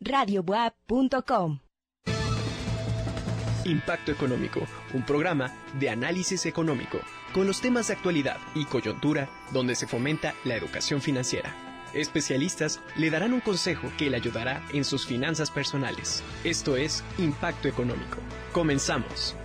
radiobuap.com. Impacto Económico, un programa de análisis económico con los temas de actualidad y coyuntura donde se fomenta la educación financiera. Especialistas le darán un consejo que le ayudará en sus finanzas personales. Esto es Impacto Económico. Comenzamos.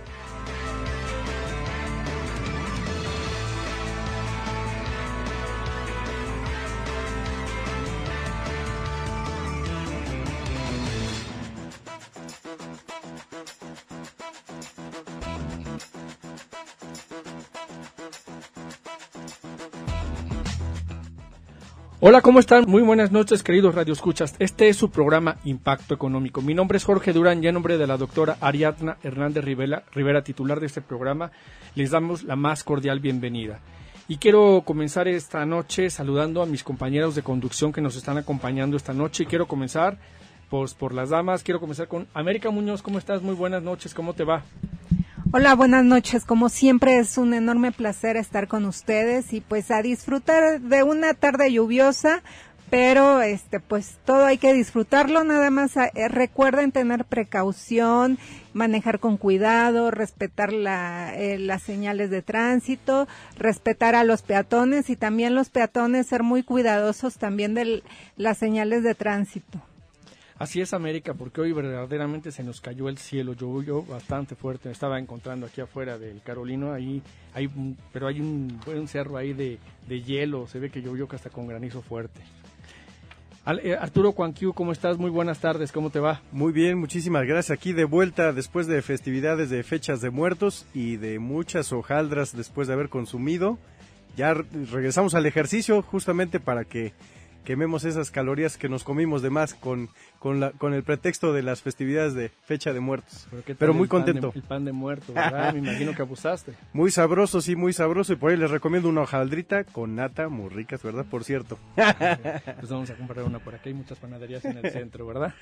Hola, ¿cómo están? Muy buenas noches, queridos radioescuchas. Este es su programa Impacto Económico. Mi nombre es Jorge Durán y en nombre de la doctora Ariadna Hernández Rivera, Rivera, titular de este programa, les damos la más cordial bienvenida. Y quiero comenzar esta noche saludando a mis compañeros de conducción que nos están acompañando esta noche. Y quiero comenzar pues, por las damas. Quiero comenzar con América Muñoz. ¿Cómo estás? Muy buenas noches. ¿Cómo te va? Hola, buenas noches. Como siempre es un enorme placer estar con ustedes y pues a disfrutar de una tarde lluviosa, pero este pues todo hay que disfrutarlo, nada más eh, recuerden tener precaución, manejar con cuidado, respetar la, eh, las señales de tránsito, respetar a los peatones y también los peatones ser muy cuidadosos también de las señales de tránsito. Así es América, porque hoy verdaderamente se nos cayó el cielo, llovió bastante fuerte, me estaba encontrando aquí afuera del Carolino, ahí hay pero hay un, un cerro ahí de, hielo, se ve que llovió hasta con granizo fuerte. Eh, Arturo Cuanquiu, ¿cómo estás? Muy buenas tardes, ¿cómo te va? Muy bien, muchísimas gracias. Aquí de vuelta después de festividades de fechas de muertos y de muchas hojaldras después de haber consumido. Ya regresamos al ejercicio justamente para que quememos esas calorías que nos comimos de más con, con, la, con el pretexto de las festividades de fecha de muertos. Pero, muy contento. el pan de muerto, ¿verdad? Me imagino que abusaste. Muy sabroso, sí, muy sabroso. Y por ahí les recomiendo una hojaldrita con nata, muy ricas, ¿verdad? Por cierto. pues vamos a comprar una por acá. Hay muchas panaderías en el centro, ¿verdad?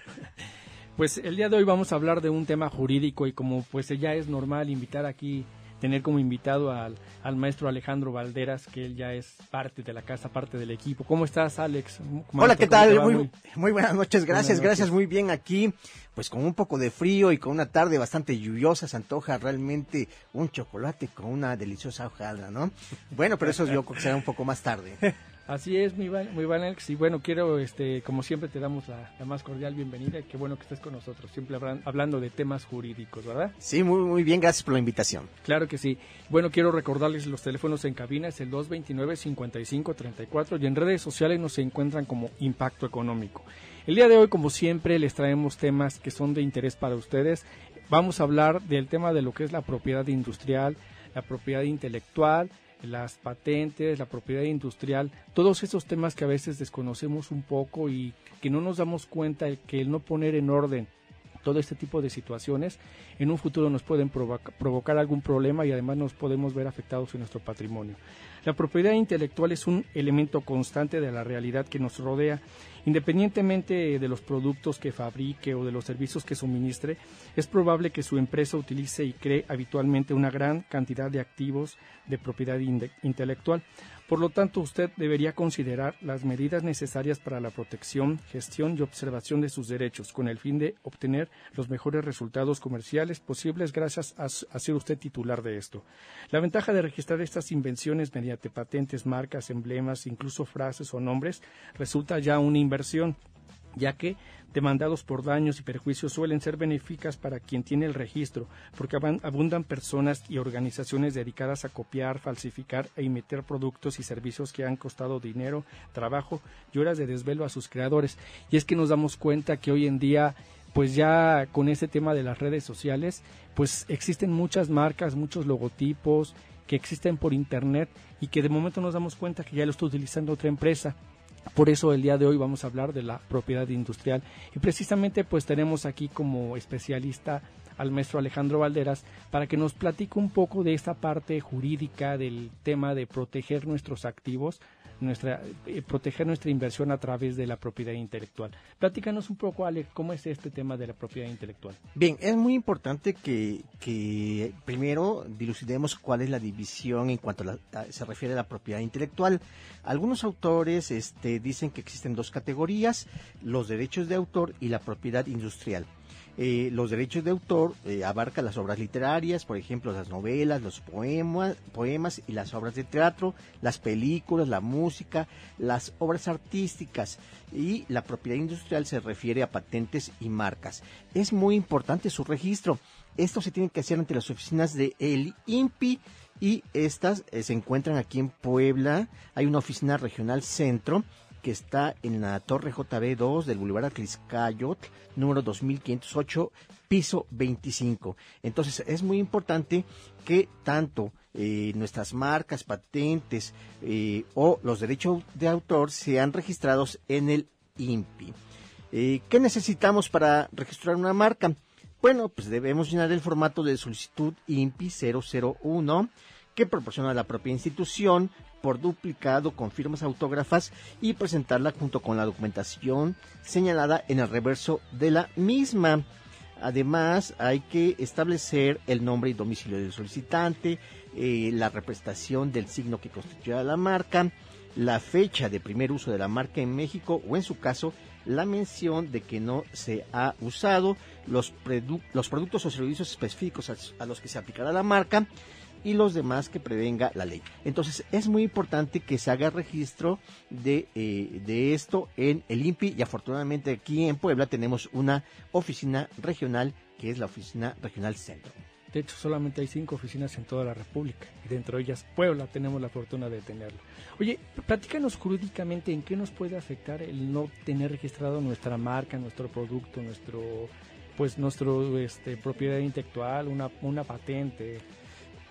Pues el día de hoy vamos a hablar de un tema jurídico y como pues ya es normal invitar aquí tener como invitado al, al, maestro Alejandro Valderas, que él ya es parte de la casa, parte del equipo. ¿Cómo estás, Alex? Hola, ¿qué tal? Muy, muy, buenas noches, gracias, gracias, muy bien aquí. Pues con un poco de frío y con una tarde bastante lluviosa, se antoja realmente un chocolate con una deliciosa hojaldra, ¿no? Bueno, pero eso yo creo que será un poco más tarde. Así es, muy muy Alex. Y bueno, quiero, este, como siempre, te damos la, más cordial bienvenida. Qué bueno que estés con nosotros, siempre hablando de temas jurídicos, ¿verdad? Sí, muy, muy bien, gracias por la invitación. Claro que sí. Bueno, quiero recordarles los teléfonos en cabina, es el 229-5534 y en redes sociales nos encuentran como Impacto Económico. El día de hoy, como siempre, les traemos temas que son de interés para ustedes. Vamos a hablar del tema de lo que es la propiedad industrial, la propiedad intelectual, las patentes, la propiedad industrial, todos esos temas que a veces desconocemos un poco y que no nos damos cuenta que el no poner en orden todo este tipo de situaciones en un futuro nos pueden provocar algún problema y además nos podemos ver afectados en nuestro patrimonio. La propiedad intelectual es un elemento constante de la realidad que nos rodea, independientemente de los productos que fabrique o de los servicios que suministre, es probable que su empresa utilice y cree habitualmente una gran cantidad de activos de propiedad intelectual. Por lo tanto, usted debería considerar las medidas necesarias para la protección, gestión y observación de sus derechos, con el fin de obtener los mejores resultados comerciales posibles gracias a, ser usted titular de esto. La ventaja de registrar estas invenciones mediante patentes, marcas, emblemas, incluso frases o nombres, resulta ya una inversión ya que demandados por daños y perjuicios suelen ser benéficas para quien tiene el registro, porque abundan personas y organizaciones dedicadas a copiar, falsificar e imitar productos y servicios que han costado dinero, trabajo y horas de desvelo a sus creadores. Y es que nos damos cuenta que hoy en día pues ya con este tema de las redes sociales, pues existen muchas marcas, muchos logotipos que existen por internet y que de momento nos damos cuenta que ya lo está utilizando otra empresa por eso el día de hoy vamos a hablar de la propiedad industrial. Y precisamente pues tenemos aquí como especialista al maestro Alejandro Valderas para que nos platique un poco de esta parte jurídica del tema de proteger nuestros activos, nuestra, eh, proteger nuestra inversión a través de la propiedad intelectual. Platícanos un poco, Alex, cómo es este tema de la propiedad intelectual. Bien, es muy importante que, primero dilucidemos cuál es la división en cuanto a se refiere a la propiedad intelectual. Algunos autores este, dicen que existen dos categorías, los derechos de autor y la propiedad industrial. Eh, los derechos de autor eh, abarcan las obras literarias, por ejemplo, las novelas, los poemas, poemas y las obras de teatro, las películas, la música, las obras artísticas y la propiedad industrial se refiere a patentes y marcas. Es muy importante su registro. Esto se tiene que hacer ante las oficinas de el INPI y estas eh, se encuentran aquí en Puebla. Hay una oficina regional centro que está en la Torre JB2 del Boulevard Atliscayot, número 2508, piso 25. Entonces es muy importante que tanto eh, nuestras marcas, patentes eh, o los derechos de autor sean registrados en el INPI. Eh, ¿Qué necesitamos para registrar una marca? Bueno, pues debemos llenar el formato de solicitud INPI 001 que proporciona la propia institución por duplicado con firmas autógrafas y presentarla junto con la documentación señalada en el reverso de la misma. Además, hay que establecer el nombre y domicilio del solicitante, eh, la representación del signo que constituye la marca, la fecha de primer uso de la marca en México o en su caso la mención de que no se ha usado los, los productos o servicios específicos a los que se aplicará la marca y los demás que prevenga la ley. Entonces es muy importante que se haga registro de, eh, de esto en el INPI y afortunadamente aquí en Puebla tenemos una oficina regional que es la Oficina Regional Centro. De hecho, solamente hay cinco oficinas en toda la República y dentro de ellas Puebla tenemos la fortuna de tenerlo. Oye, platícanos jurídicamente en qué nos puede afectar el no tener registrado nuestra marca, nuestro producto, nuestro pues nuestro este, propiedad intelectual, una, una patente,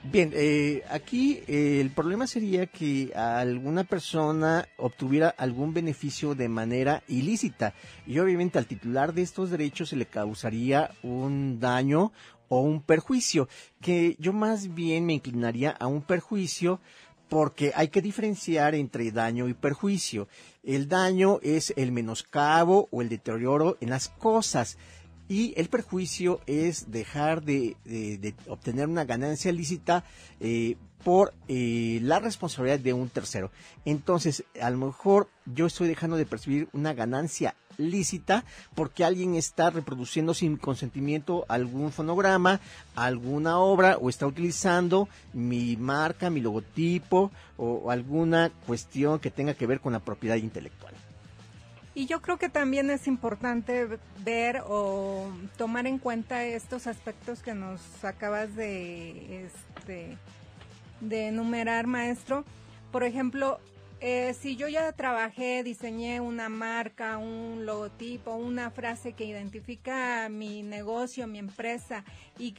Bien, eh, aquí eh, el problema sería que alguna persona obtuviera algún beneficio de manera ilícita y obviamente al titular de estos derechos se le causaría un daño o un perjuicio, que yo más bien me inclinaría a un perjuicio porque hay que diferenciar entre daño y perjuicio. El daño es el menoscabo o el deterioro en las cosas y el perjuicio es dejar de, obtener una ganancia lícita eh, por eh, la responsabilidad de un tercero. Entonces, a lo mejor yo estoy dejando de percibir una ganancia lícita porque alguien está reproduciendo sin consentimiento algún fonograma, alguna obra o está utilizando mi marca, mi logotipo o alguna cuestión que tenga que ver con la propiedad intelectual. Y yo creo que también es importante ver o tomar en cuenta estos aspectos que nos acabas de, este, de enumerar, maestro. Por ejemplo, eh, si yo ya trabajé, diseñé una marca, un logotipo, una frase que identifica mi negocio, mi empresa y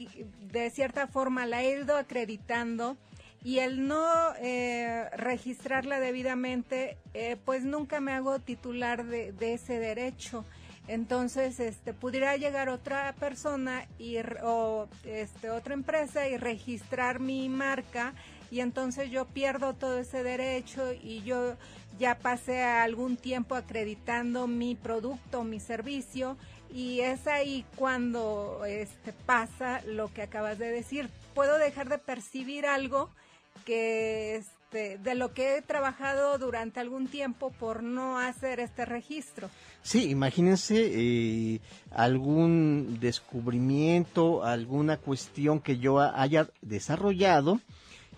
de cierta forma la he ido acreditando, y el no eh, registrarla debidamente, eh, pues nunca me hago titular de, ese derecho. Entonces, este, pudiera llegar otra persona y, o este, otra empresa y registrar mi marca y entonces yo pierdo todo ese derecho y yo ya pasé algún tiempo acreditando mi producto, mi servicio y es ahí cuando este, pasa lo que acabas de decir. Puedo dejar de percibir algo que este, de lo que he trabajado durante algún tiempo por no hacer este registro. Sí, imagínense eh, algún descubrimiento, alguna cuestión que yo haya desarrollado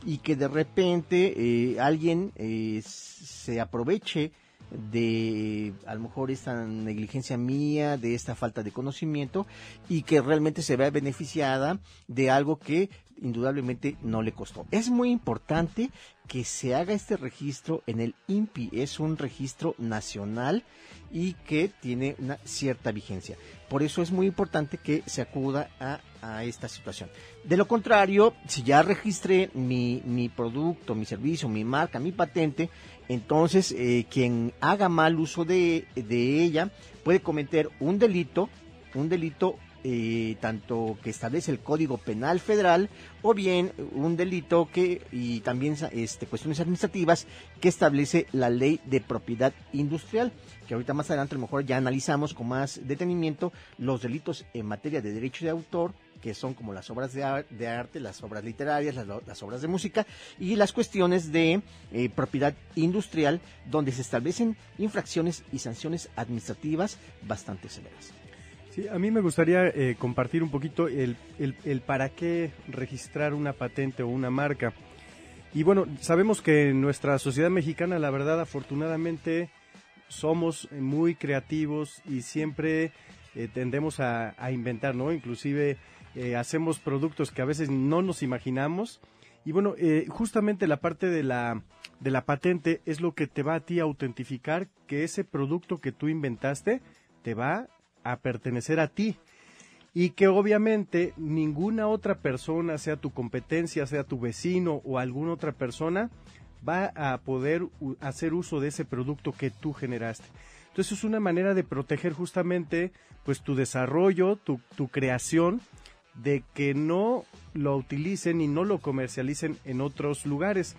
y que de repente eh, alguien eh, se aproveche de a lo mejor esta negligencia mía, de esta falta de conocimiento y que realmente se vea beneficiada de algo que indudablemente no le costó. Es muy importante que se haga este registro en el INPI, es un registro nacional y que tiene una cierta vigencia. Por eso es muy importante que se acuda a, esta situación. De lo contrario, si ya registré mi, mi producto, mi servicio, mi marca, mi patente, entonces eh, quien haga mal uso de, de ella puede cometer un delito, un delito eh, tanto que establece el Código Penal Federal o bien un delito que y también este cuestiones administrativas que establece la Ley de Propiedad Industrial, que ahorita más adelante a lo mejor ya analizamos con más detenimiento los delitos en materia de derecho de autor que son como las obras de, arte, las obras literarias, las, obras de música y las cuestiones de eh, propiedad industrial, donde se establecen infracciones y sanciones administrativas bastante severas. Sí, a mí me gustaría eh, compartir un poquito el, el, para qué registrar una patente o una marca. Y bueno, sabemos que en nuestra sociedad mexicana, la verdad, afortunadamente, somos muy creativos y siempre eh, tendemos a, a, inventar, ¿no? Inclusive eh, hacemos productos que a veces no nos imaginamos. Y bueno, justamente la parte de la, de la patente es lo que te va a ti a autentificar que ese producto que tú inventaste te va a pertenecer a ti. Y que obviamente ninguna otra persona, sea tu competencia, sea tu vecino o alguna otra persona, va a poder hacer uso de ese producto que tú generaste. Entonces es una manera de proteger justamente pues tu desarrollo, tu, tu creación de que no lo utilicen y no lo comercialicen en otros lugares.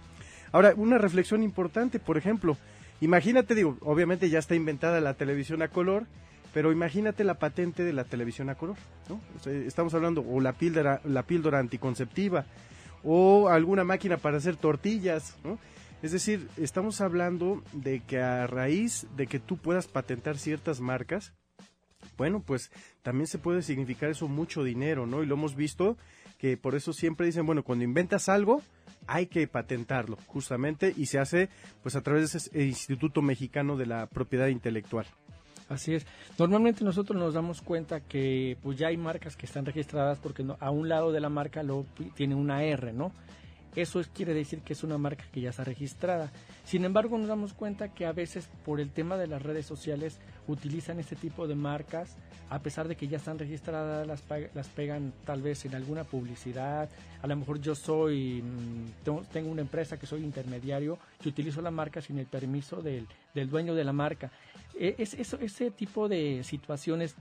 Ahora, una reflexión importante, por ejemplo, imagínate, digo, obviamente ya está inventada la televisión a color, pero imagínate la patente de la televisión a color, ¿no? estamos hablando, o la píldora, la píldora anticonceptiva, o alguna máquina para hacer tortillas, ¿no? Es decir, estamos hablando de que a raíz de que tú puedas patentar ciertas marcas, bueno, pues también se puede significar eso mucho dinero, ¿no? Y lo hemos visto que por eso siempre dicen, bueno, cuando inventas algo, hay que patentarlo, justamente, y se hace pues a través de ese Instituto Mexicano de la Propiedad Intelectual. Así es. Normalmente nosotros nos damos cuenta que pues ya hay marcas que están registradas porque a un lado de la marca lo tiene una R, ¿no? Eso quiere decir que es una marca que ya está registrada. Sin embargo, nos damos cuenta que a veces por el tema de las redes sociales utilizan este tipo de marcas, a pesar de que ya están registradas, las, las pegan tal vez en alguna publicidad. A lo mejor yo soy, mm, tengo, una empresa que soy intermediario y utilizo la marca sin el permiso del, del dueño de la marca. E, es, ese tipo de situaciones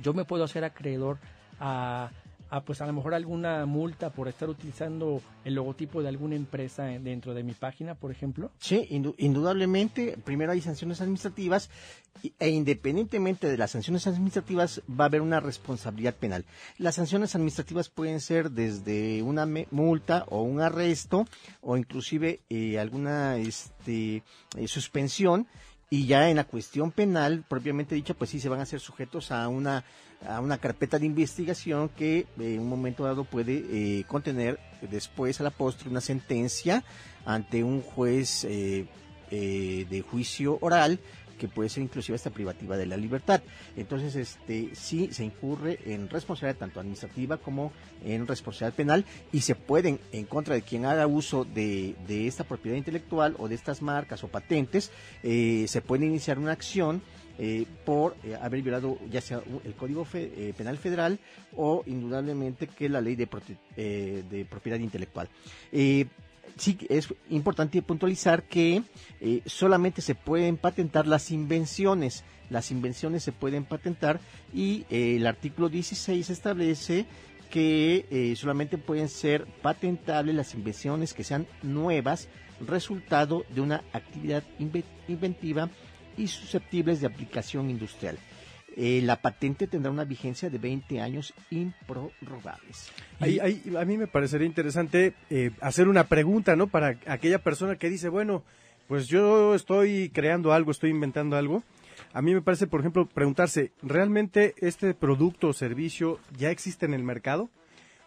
yo me puedo hacer acreedor a a pues a lo mejor alguna multa por estar utilizando el logotipo de alguna empresa dentro de mi página, por ejemplo? Sí, indudablemente, primero hay sanciones administrativas e independientemente de las sanciones administrativas va a haber una responsabilidad penal. Las sanciones administrativas pueden ser desde una multa o un arresto o inclusive eh, alguna este, eh, suspensión y ya en la cuestión penal propiamente dicha pues sí se van a ser sujetos a una a una carpeta de investigación que eh, en un momento dado puede eh, contener después a la postre una sentencia ante un juez eh, de juicio oral que puede ser inclusive hasta privativa de la libertad. Entonces, este sí se incurre en responsabilidad tanto administrativa como en responsabilidad penal y se pueden, en contra de quien haga uso de, de esta propiedad intelectual o de estas marcas o patentes, se puede iniciar una acción eh, por eh, haber violado ya sea el Código eh, Penal Federal o indudablemente que la ley de, de propiedad intelectual. Sí, es importante puntualizar que solamente se pueden patentar las invenciones. Las invenciones se pueden patentar y el artículo 16 establece que solamente pueden ser patentables las invenciones que sean nuevas, resultado de una actividad inventiva y susceptibles de aplicación industrial. Eh, la patente tendrá una vigencia de 20 años improrrogables. a mí me parecería interesante eh, hacer una pregunta, ¿no? Para aquella persona que dice, bueno, pues yo estoy creando algo, estoy inventando algo. A mí me parece, por ejemplo, preguntarse, ¿realmente este producto o servicio ya existe en el mercado?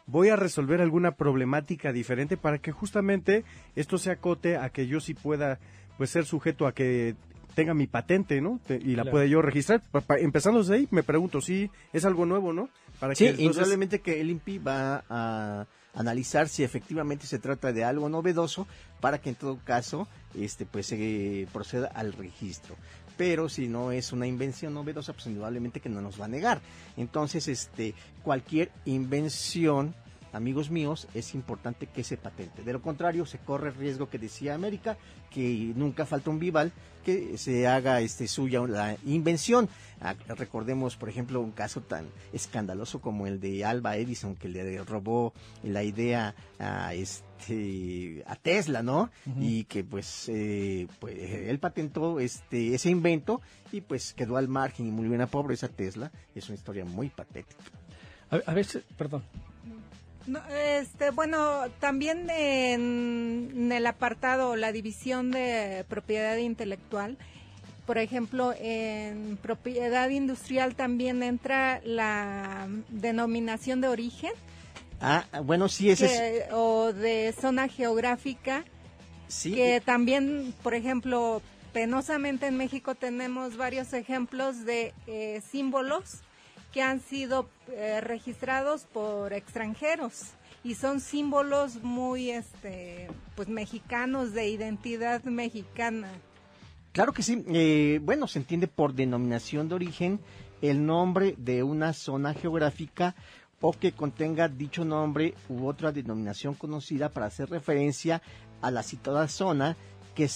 ¿Voy a resolver alguna problemática diferente para que justamente esto se acote a que yo sí pueda pues ser sujeto a que tenga mi patente, ¿no? y la pueda yo registrar. empezando desde ahí, me pregunto si es algo nuevo, ¿no? Para sí, que que el INPI va a analizar si efectivamente se trata de algo novedoso para que en todo caso este pues se proceda al registro pero si no es una invención novedosa pues indudablemente que no nos va a negar entonces este cualquier invención amigos míos, es importante que se patente. De lo contrario, se corre el riesgo que decía América, que nunca falta un vival, que se haga este suya la invención. Ah, recordemos, por ejemplo, un caso tan escandaloso como el de Alba Edison, que le robó la idea a este a Tesla, ¿no? Y que pues, eh, pues él patentó este ese invento y pues quedó al margen y murió en la pobreza Tesla. Es una historia muy patética. A, veces, perdón. Este, bueno, también en, el apartado, la división de propiedad intelectual, por ejemplo, en propiedad industrial también entra la denominación de origen. Ah, bueno, sí, ese es... O de zona geográfica. Sí. Que también, por ejemplo, penosamente en México tenemos varios ejemplos de eh, símbolos que han sido eh, registrados por extranjeros y son símbolos muy este pues mexicanos de identidad mexicana. Claro que sí. Eh, bueno, se entiende por denominación de origen el nombre de una zona geográfica o que contenga dicho nombre u otra denominación conocida para hacer referencia a la citada zona que,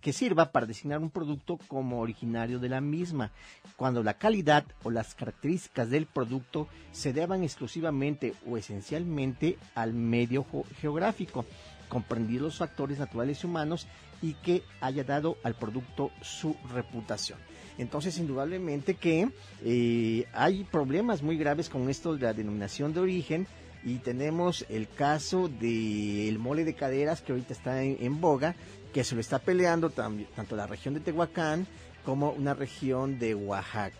que sirva para designar un producto como originario de la misma, cuando la calidad o las características del producto se deban exclusivamente o esencialmente al medio geográfico, comprendidos los factores naturales y humanos y que haya dado al producto su reputación. Entonces, indudablemente que eh, hay problemas muy graves con esto de la denominación de origen, y tenemos el caso del mole de caderas que ahorita está en, boga, que se lo está peleando tanto la región de Tehuacán como una región de Oaxaca.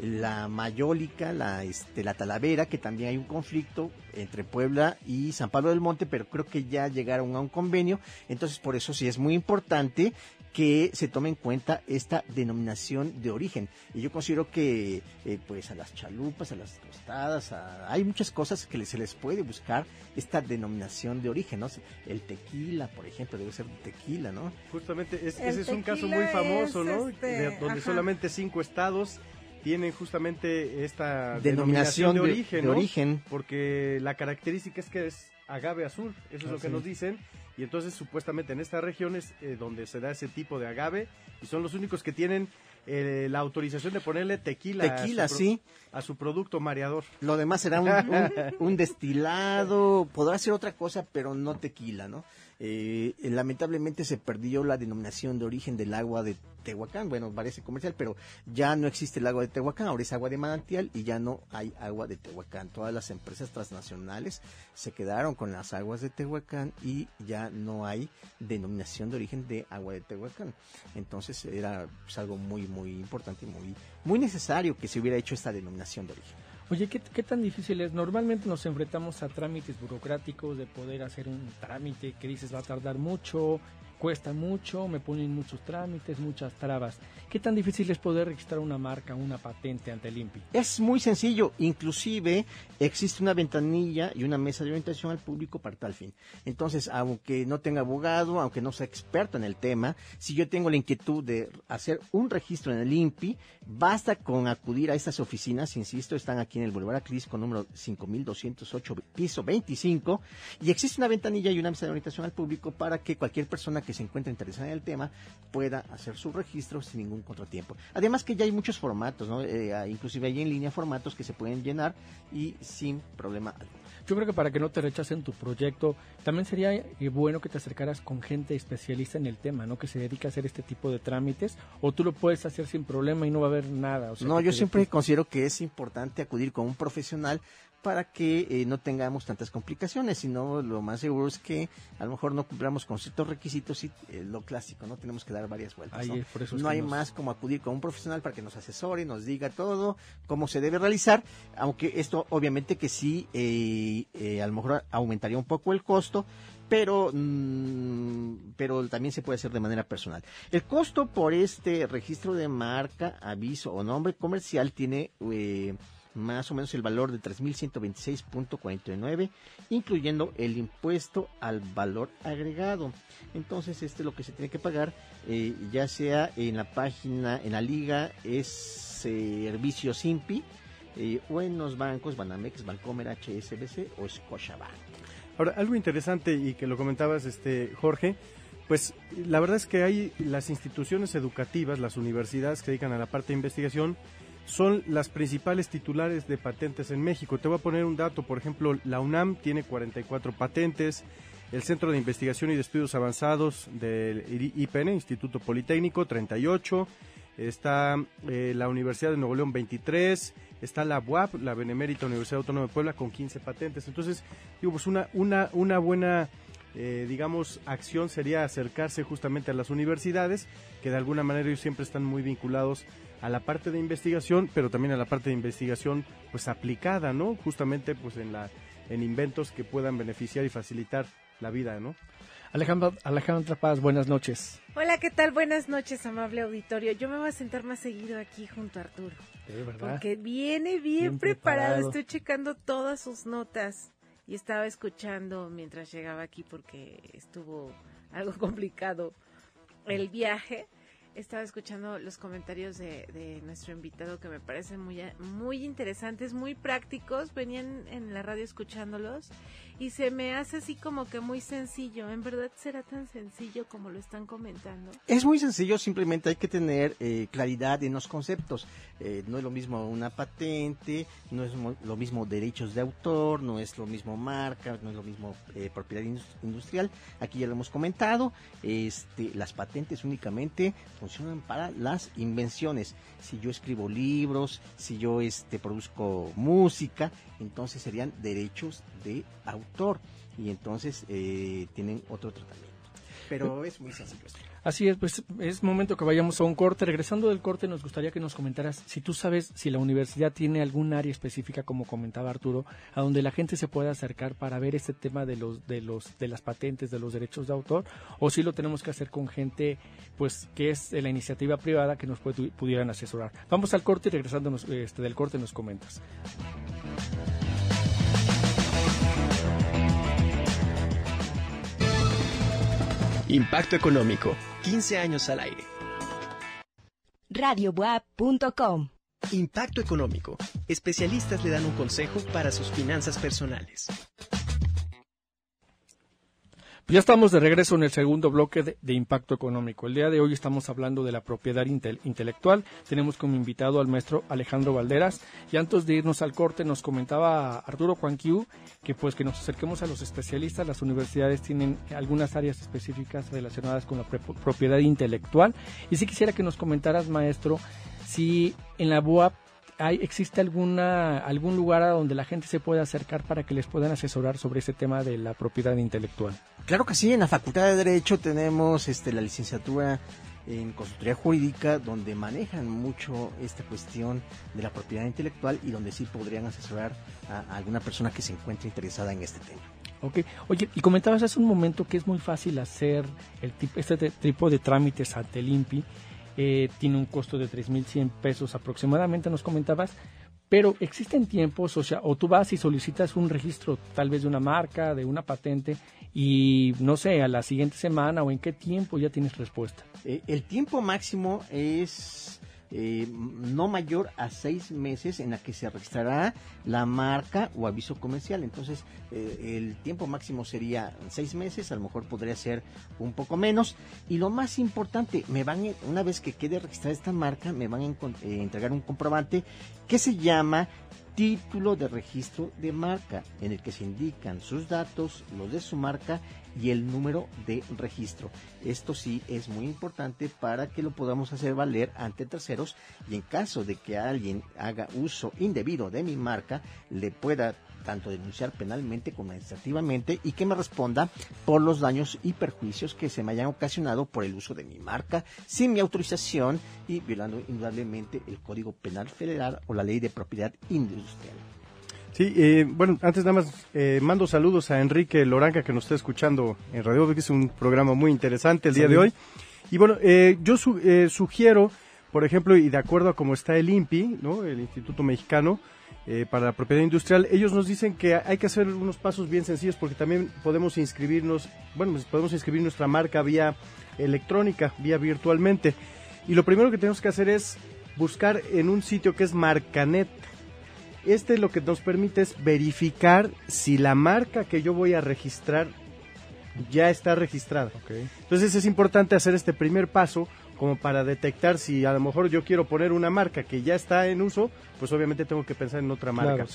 La Mayólica, la, este, la Talavera, que también hay un conflicto entre Puebla y San Pablo del Monte, pero creo que ya llegaron a un convenio. Entonces, por eso sí es muy importante que se tome en cuenta esta denominación de origen. Y yo considero que eh, pues a las chalupas, a las tostadas, hay muchas cosas que se les puede buscar esta denominación de origen, ¿no? El tequila, por ejemplo, debe ser tequila, ¿no? Justamente, ese es un caso muy famoso, ¿no? Este, donde solamente cinco estados tienen justamente esta denominación, de, origen, ¿no? origen. Porque la característica es que es agave azul, eso es lo que nos dicen y entonces supuestamente en estas regiones eh, donde se da ese tipo de agave y son los únicos que tienen eh, la autorización de ponerle tequila, tequila a, su sí. a su producto mareador. Lo demás será un, destilado, podrá ser otra cosa, pero no tequila, ¿no? Eh, lamentablemente se perdió la denominación de origen del agua de Tehuacán, bueno, parece comercial, pero ya no existe el agua de Tehuacán, ahora es agua de manantial y ya no hay agua de Tehuacán. Todas las empresas transnacionales se quedaron con las aguas de Tehuacán y ya no hay denominación de origen de agua de Tehuacán. Entonces era pues, algo muy, muy importante y muy, muy necesario que se hubiera hecho esta denominación de origen. Oye, ¿qué, ¿qué, tan difícil es? Normalmente nos enfrentamos a trámites burocráticos de poder hacer un trámite que dices va a tardar mucho, cuesta mucho, me ponen muchos trámites, muchas trabas. ¿Qué tan difícil es poder registrar una marca, una patente ante el INPI? Es muy sencillo, inclusive existe una ventanilla y una mesa de orientación al público para tal fin. Entonces, aunque no tenga abogado, aunque no sea experto en el tema, si yo tengo la inquietud de hacer un registro en el INPI, basta con acudir a estas oficinas, insisto, están aquí en el Boulevard Acris con número 5208, piso 25, y existe una ventanilla y una mesa de orientación al público para que cualquier persona que se encuentra interesada en el tema pueda hacer su registro sin ningún contratiempo. Además que ya hay muchos formatos, ¿no? Eh, inclusive hay en línea formatos que se pueden llenar y sin problema alguno. Yo creo que para que no te rechacen tu proyecto, también sería eh, bueno que te acercaras con gente especialista en el tema, ¿no? Que se dedica a hacer este tipo de trámites, o tú lo puedes hacer sin problema y no va a haber nada. no, yo siempre considero que es importante acudir con un profesional para que eh, no tengamos tantas complicaciones, sino lo más seguro es que a lo mejor no cumplamos con ciertos requisitos y eh, lo clásico, ¿no? Tenemos que dar varias vueltas. ¿no? hay más como acudir con un profesional para que nos asesore, nos diga todo, cómo se debe realizar, aunque esto obviamente que sí, eh, a lo mejor aumentaría un poco el costo, pero, mm, pero también se puede hacer de manera personal. El costo por este registro de marca, aviso o nombre comercial tiene más o menos el valor de 3.126.49, incluyendo el impuesto al valor agregado. Entonces, este es lo que se tiene que pagar, eh, ya sea en la página, en la liga, es servicio Simpi, eh, o en los bancos Banamex, Bancomer, HSBC o Scotiabank. Ahora, algo interesante y que lo comentabas, este Jorge, pues la verdad es que hay las instituciones educativas, las universidades que dedican a la parte de investigación, son las principales titulares de patentes en México. Te voy a poner un dato, por ejemplo, la UNAM tiene 44 patentes, el Centro de Investigación y de Estudios Avanzados del IPN, Instituto Politécnico, 38, está eh, la Universidad de Nuevo León, 23, está la UAP, la Benemérita Universidad Autónoma de Puebla, con 15 patentes. Entonces, digo, pues una, una, una buena eh, digamos, acción sería acercarse justamente a las universidades, que de alguna manera ellos siempre están muy vinculados a la parte de investigación, pero también a la parte de investigación pues aplicada, ¿no? Justamente pues en la en inventos que puedan beneficiar y facilitar la vida, ¿no? Alejandra, Alejandra Paz, buenas noches. Hola, ¿qué tal? Buenas noches, amable auditorio. Yo me voy a sentar más seguido aquí junto a Arturo. Porque viene bien, preparado. Estoy checando todas sus notas y estaba escuchando mientras llegaba aquí porque estuvo algo complicado el viaje estaba escuchando los comentarios de, nuestro invitado que me parecen muy, muy interesantes, muy prácticos. Venían en la radio escuchándolos y se me hace así como que muy sencillo. ¿En verdad será tan sencillo como lo están comentando? Es muy sencillo, simplemente hay que tener eh, claridad en los conceptos. Eh, no es lo mismo una patente, no es lo mismo derechos de autor, no es lo mismo marca, no es lo mismo eh, propiedad industrial. Aquí ya lo hemos comentado. Este, las patentes únicamente funcionan para las invenciones. Si yo escribo libros, si yo este, produzco música, entonces serían derechos de autor y entonces eh, tienen otro tratamiento. Pero es muy sencillo Así es, pues es momento que vayamos a un corte. Regresando del corte, nos gustaría que nos comentaras si tú sabes si la universidad tiene algún área específica, como comentaba Arturo, a donde la gente se pueda acercar para ver este tema de los de los de las patentes, de los derechos de autor, o si lo tenemos que hacer con gente, pues que es de la iniciativa privada que nos pudieran asesorar. Vamos al corte y regresando este, del corte nos comentas. Impacto Económico, 15 años al aire. Radiobuap.com Impacto Económico. Especialistas le dan un consejo para sus finanzas personales. Ya estamos de regreso en el segundo bloque de, impacto económico. El día de hoy estamos hablando de la propiedad intelectual. Tenemos como invitado al maestro Alejandro Valderas. Y antes de irnos al corte nos comentaba Arturo Juanquiu que pues que nos acerquemos a los especialistas. Las universidades tienen algunas áreas específicas relacionadas con la propiedad intelectual. Y si quisiera que nos comentaras, maestro, si en la BUAP hay, ¿existe alguna, algún lugar a donde la gente se pueda acercar para que les puedan asesorar sobre ese tema de la propiedad intelectual? Claro que sí, en la Facultad de Derecho tenemos este, la licenciatura en consultoría jurídica donde manejan mucho esta cuestión de la propiedad intelectual y donde sí podrían asesorar a, alguna persona que se encuentre interesada en este tema. Ok, oye, y comentabas hace un momento que es muy fácil hacer el tipo, este tipo de trámites ante el INPI eh, tiene un costo de 3.100 pesos aproximadamente, nos comentabas, pero existen tiempos, o sea, o tú vas y solicitas un registro tal vez de una marca, de una patente, y no sé, a la siguiente semana o en qué tiempo ya tienes respuesta. Eh, el tiempo máximo es eh, no mayor a seis meses en la que se registrará la marca o aviso comercial. Entonces, eh, el tiempo máximo sería seis meses, a lo mejor podría ser un poco menos. Y lo más importante, me van, una vez que quede registrada esta marca, me van a eh, entregar un comprobante que se llama título de registro de marca, en el que se indican sus datos, los de su marca y el número de registro. Esto sí es muy importante para que lo podamos hacer valer ante terceros y en caso de que alguien haga uso indebido de mi marca, le pueda tanto denunciar penalmente como administrativamente y que me responda por los daños y perjuicios que se me hayan ocasionado por el uso de mi marca sin mi autorización y violando indudablemente el Código Penal Federal o la Ley de Propiedad Industrial. Sí, eh, bueno, antes nada más eh, mando saludos a Enrique Loranca que nos está escuchando en Radio, que es un programa muy interesante el día de hoy. Y bueno, eh, yo sugiero, por ejemplo, y de acuerdo a cómo está el INPI, ¿no? el Instituto Mexicano para la Propiedad Industrial, ellos nos dicen que hay que hacer unos pasos bien sencillos porque también podemos inscribirnos, bueno, pues podemos inscribir nuestra marca vía electrónica, vía virtualmente. Y lo primero que tenemos que hacer es buscar en un sitio que es Marcanet este lo que nos permite es verificar si la marca que yo voy a registrar ya está registrada. Entonces es importante hacer este primer paso como para detectar si a lo mejor yo quiero poner una marca que ya está en uso, pues obviamente tengo que pensar en otra marca.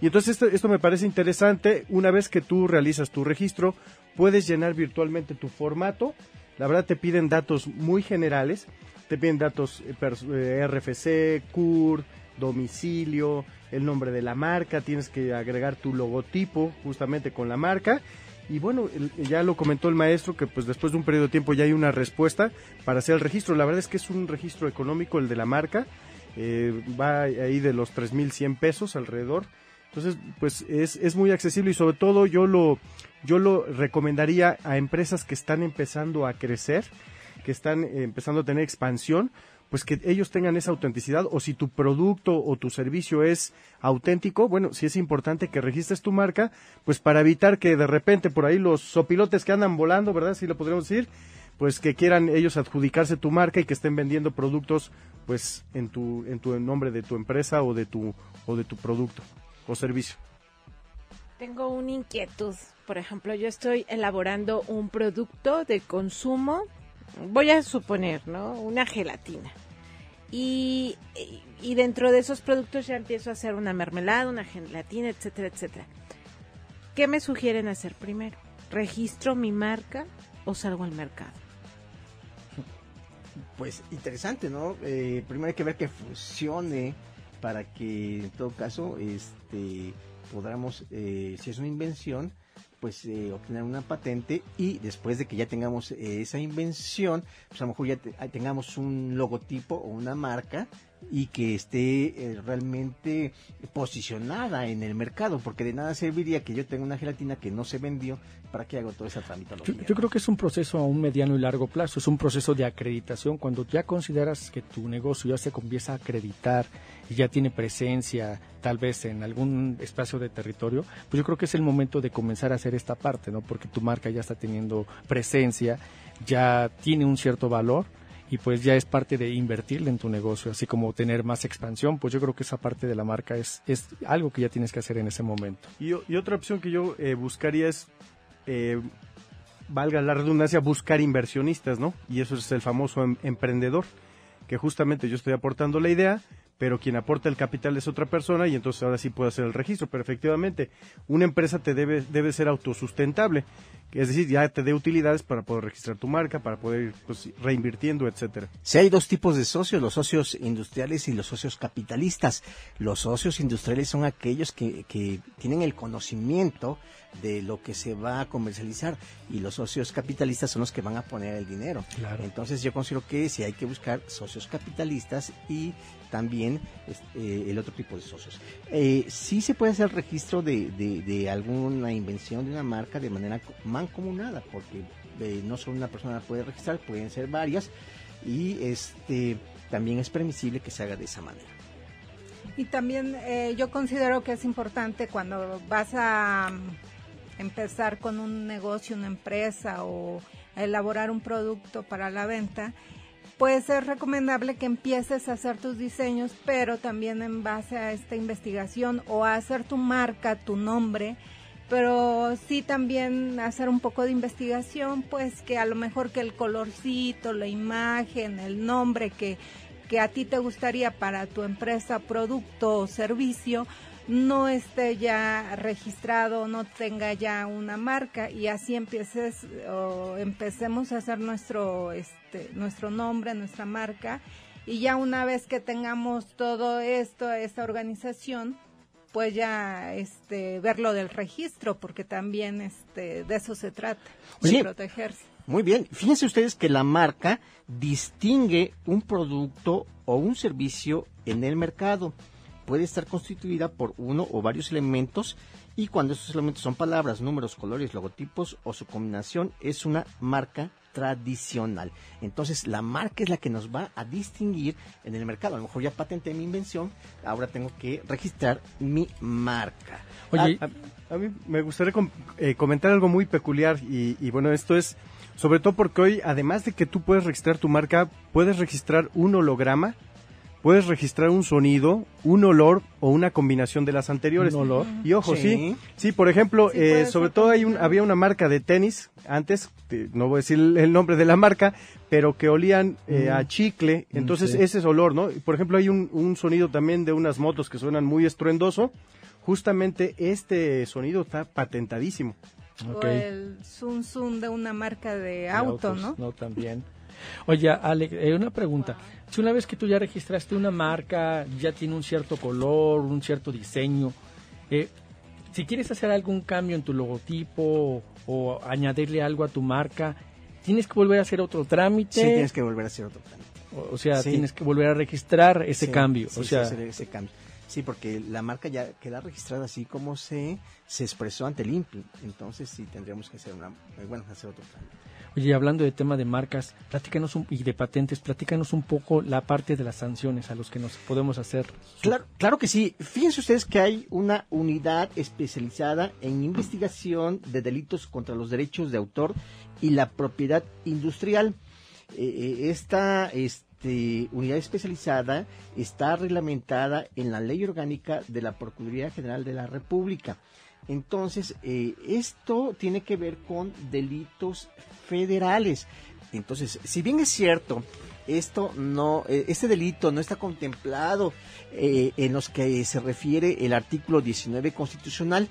Y entonces esto, esto me parece interesante. Una vez que tú realizas tu registro, puedes llenar virtualmente tu formato. La verdad te piden datos muy generales. Te piden datos eh, eh, RFC, CUR, domicilio, el nombre de la marca, tienes que agregar tu logotipo justamente con la marca y bueno, ya lo comentó el maestro que pues después de un periodo de tiempo ya hay una respuesta para hacer el registro. La verdad es que es un registro económico el de la marca, eh, va ahí de los 3.100 pesos alrededor. Entonces, pues es, es muy accesible y sobre todo yo lo, yo lo recomendaría a empresas que están empezando a crecer, que están empezando a tener expansión, pues que ellos tengan esa autenticidad o si tu producto o tu servicio es auténtico, bueno, si es importante que registres tu marca, pues para evitar que de repente por ahí los sopilotes que andan volando, ¿verdad? Si lo podríamos decir, pues que quieran ellos adjudicarse tu marca y que estén vendiendo productos pues en tu en tu nombre de tu empresa o de tu o de tu producto o servicio. Tengo una inquietud, por ejemplo, yo estoy elaborando un producto de consumo voy a suponer, ¿no? Una gelatina. Y, y, dentro de esos productos ya empiezo a hacer una mermelada, una gelatina, etcétera, etcétera. ¿Qué me sugieren hacer primero? ¿Registro mi marca o salgo al mercado? Pues interesante, ¿no? Eh, primero hay que ver que funcione para que en todo caso este podamos, eh, si es una invención, pues eh, obtener una patente y después de que ya tengamos eh, esa invención, pues a lo mejor ya tengamos un logotipo o una marca y que esté eh, realmente posicionada en el mercado, porque de nada serviría que yo tenga una gelatina que no se vendió, ¿para que hago toda esa tramitología? Yo, creo que es un proceso a un mediano y largo plazo, es un proceso de acreditación, cuando ya consideras que tu negocio ya se comienza a acreditar y ya tiene presencia tal vez en algún espacio de territorio, pues yo creo que es el momento de comenzar a hacer esta parte, ¿no? Porque tu marca ya está teniendo presencia, ya tiene un cierto valor y pues ya es parte de invertirle en tu negocio, así como tener más expansión, pues yo creo que esa parte de la marca es, es algo que ya tienes que hacer en ese momento. Y, otra opción que yo eh, buscaría es, eh, valga la redundancia, buscar inversionistas, ¿no? Y eso es el famoso em, emprendedor, que justamente yo estoy aportando la idea, pero quien aporta el capital es otra persona y entonces ahora sí puede hacer el registro. Pero efectivamente, una empresa te debe, debe ser autosustentable, es decir, ya te dé utilidades para poder registrar tu marca, para poder ir pues, reinvirtiendo, etcétera. Si hay dos tipos de socios, los socios industriales y los socios capitalistas. Los socios industriales son aquellos que, que tienen el conocimiento de lo que se va a comercializar y los socios capitalistas son los que van a poner el dinero. Entonces yo considero que si hay que buscar socios capitalistas y también este, el otro tipo de socios. Eh, sí se puede hacer registro de, de, alguna invención de una marca de manera mancomunada, porque eh, no solo una persona puede registrar, pueden ser varias y este también es permisible que se haga de esa manera. Y también eh, yo considero que es importante cuando vas a empezar con un negocio, una empresa o elaborar un producto para la venta, puede ser recomendable que empieces a hacer tus diseños, pero también en base a esta investigación o a hacer tu marca, tu nombre, pero sí también hacer un poco de investigación, pues que a lo mejor que el colorcito, la imagen, el nombre que, que a ti te gustaría para tu empresa, producto o servicio, no esté ya registrado, no tenga ya una marca y así empieces o empecemos a hacer nuestro este nuestro nombre, nuestra marca. Y ya una vez que tengamos todo esto, esta organización, pues ya este verlo del registro porque también este de eso se trata, de protegerse. Muy bien, fíjense ustedes que la marca distingue un producto o un servicio en el mercado puede estar constituida por uno o varios elementos y cuando esos elementos son palabras, números, colores, logotipos o su combinación es una marca tradicional. Entonces la marca es la que nos va a distinguir en el mercado. A lo mejor ya patenté mi invención, ahora tengo que registrar mi marca. Oye, ah, a, mí me gustaría eh, comentar algo muy peculiar y, y bueno, esto es sobre todo porque hoy, además de que tú puedes registrar tu marca, puedes registrar un holograma puedes registrar un sonido, un olor o una combinación de las anteriores. Un olor. Y ojo, sí. Sí, por ejemplo, eh, sobre todo hay un, había una marca de tenis antes, no voy a decir el nombre de la marca, pero que olían eh, a mm. chicle. Mm, entonces ese es olor, ¿no? Por ejemplo, hay un, un sonido también de unas motos que suenan muy estruendoso. Justamente este sonido está patentadísimo. O el zum zum de una marca de, auto, ¿no? No, también. Oye, Ale, eh, una pregunta. Si una vez que tú ya registraste una marca, ya tiene un cierto color, un cierto diseño, eh, si quieres hacer algún cambio en tu logotipo o, añadirle algo a tu marca, ¿tienes que volver a hacer otro trámite? Sí, tienes que volver a hacer otro trámite. O, sea, tienes que volver a registrar ese cambio. o sea, ese cambio. Sí, porque la marca ya queda registrada así como se, se expresó ante el INPI. Entonces sí tendríamos que hacer, una, bueno, hacer otro trámite. Oye, hablando de tema de marcas, platícanos y de patentes, platícanos un poco la parte de las sanciones a los que nos podemos hacer. Claro, claro que sí. Fíjense ustedes que hay una unidad especializada en investigación de delitos contra los derechos de autor y la propiedad industrial. Eh, eh, esta este, unidad especializada está reglamentada en la Ley Orgánica de la Procuraduría General de la República. Entonces, eh, esto tiene que ver con delitos federales. Entonces, si bien es cierto, esto no, eh, este delito no está contemplado eh, en los que se refiere el artículo 19 constitucional,